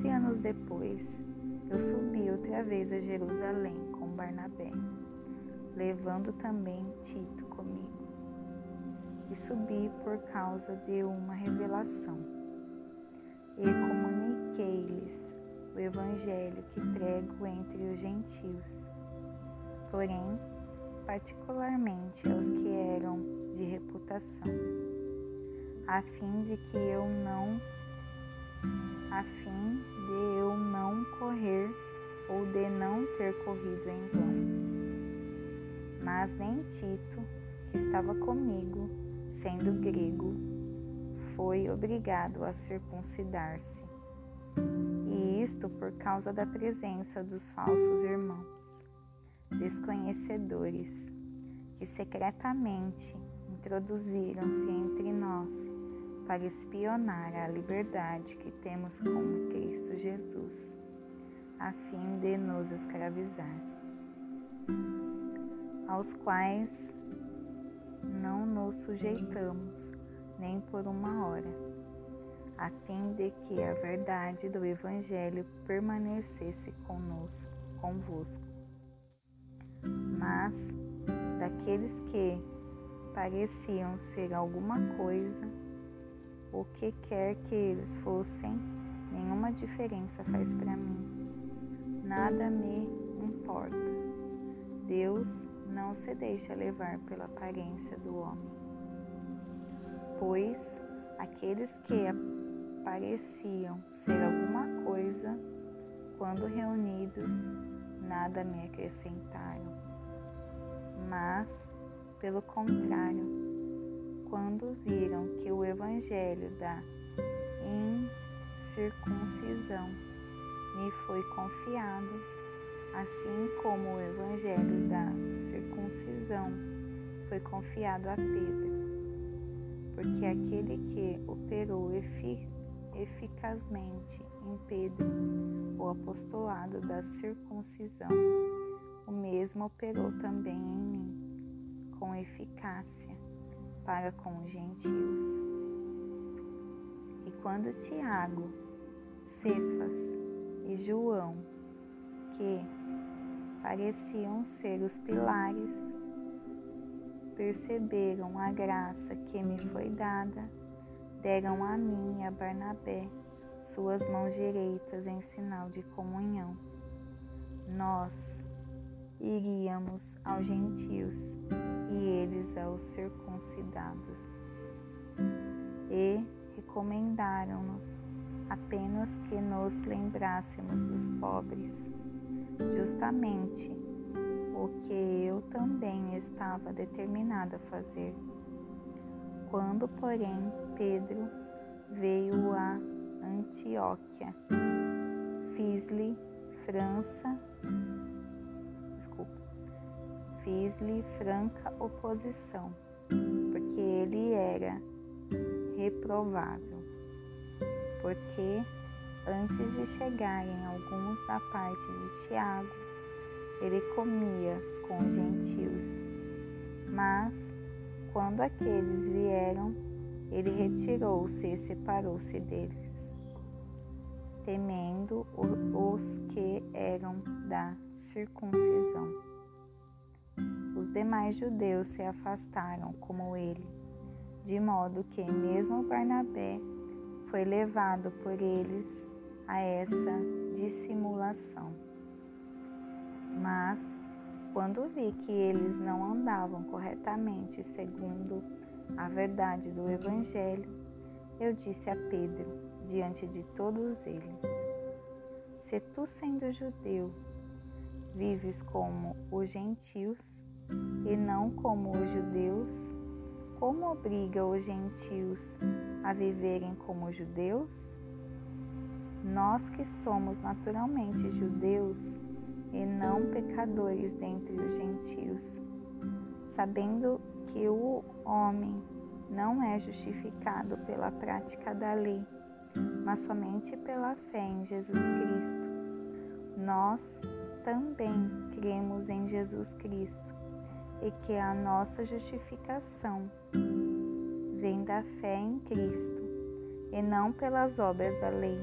Doze anos depois, eu subi outra vez a Jerusalém com Barnabé, levando também Tito comigo. E subi por causa de uma revelação. E comuniquei-lhes o evangelho que prego entre os gentios. Porém, particularmente aos que eram de reputação, a fim de que eu não a fim de eu não correr ou de não ter corrido em vão. Mas nem Tito, que estava comigo, sendo grego, foi obrigado a circuncidar-se. E isto por causa da presença dos falsos irmãos, desconhecedores, que secretamente introduziram-se entre nós para espionar a liberdade que temos com Cristo Jesus, a fim de nos escravizar, aos quais não nos sujeitamos nem por uma hora, a fim de que a verdade do Evangelho permanecesse conosco, convosco. Mas daqueles que pareciam ser alguma coisa, o que quer que eles fossem, nenhuma diferença faz para mim. Nada me importa. Deus não se deixa levar pela aparência do homem. Pois aqueles que pareciam ser alguma coisa, quando reunidos, nada me acrescentaram. Mas, pelo contrário, quando viram que o evangelho da incircuncisão me foi confiado, assim como o evangelho da circuncisão foi confiado a Pedro. Porque aquele que operou eficazmente em Pedro o apostolado da circuncisão, o mesmo operou também em mim, com eficácia para com os gentios. E quando Tiago, Cefas e João, que pareciam ser os pilares, perceberam a graça que me foi dada, deram a mim e a Barnabé suas mãos direitas em sinal de comunhão. Nós iríamos aos gentios e eles aos circuncidados. E recomendaram-nos apenas que nos lembrássemos dos pobres, justamente o que eu também estava determinada a fazer. Quando, porém, Pedro veio a Antioquia, fiz-lhe França fiz-lhe franca oposição, porque ele era reprovável. Porque antes de chegarem alguns da parte de Tiago, ele comia com os gentios. Mas, quando aqueles vieram, ele retirou-se e separou-se deles, temendo os que eram da circuncisão os demais judeus se afastaram como ele, de modo que mesmo Barnabé foi levado por eles a essa dissimulação. Mas, quando vi que eles não andavam corretamente segundo a verdade do Evangelho, eu disse a Pedro, diante de todos eles: Se tu, sendo judeu, vives como os gentios, e não como os judeus? Como obriga os gentios a viverem como judeus? Nós que somos naturalmente judeus e não pecadores dentre os gentios, sabendo que o homem não é justificado pela prática da lei, mas somente pela fé em Jesus Cristo. Nós também cremos em Jesus Cristo e que a nossa justificação vem da fé em Cristo e não pelas obras da lei.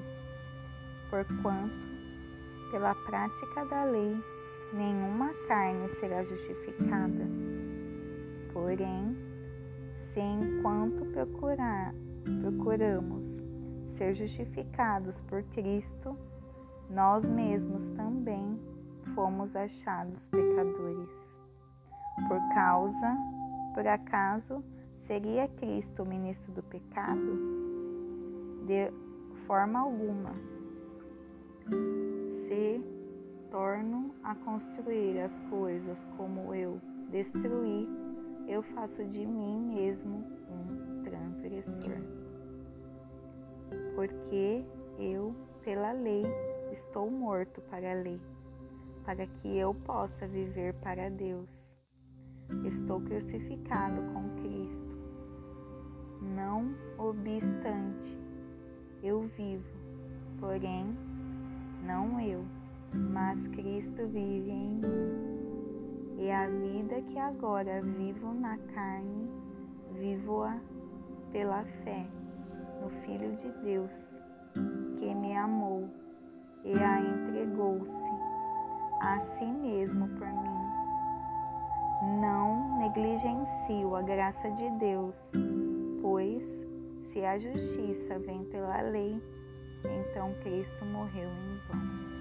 porquanto, pela prática da lei, nenhuma carne será justificada. Porém, se enquanto procurar, procuramos ser justificados por Cristo, nós mesmos também fomos achados pecadores. Por causa, por acaso, seria Cristo o ministro do pecado? De forma alguma. Se torno a construir as coisas como eu destruí, eu faço de mim mesmo um transgressor. Porque eu, pela lei, estou morto para a lei, para que eu possa viver para Deus. Estou crucificado com Cristo. Não obstante, eu vivo, porém, não eu, mas Cristo vive em mim. E a vida que agora vivo na carne, vivo-a pela fé no Filho de Deus, que me amou e a entregou-se a si mesmo por mim. Não negligencio a graça de Deus, pois se a justiça vem pela lei, então Cristo morreu em vão.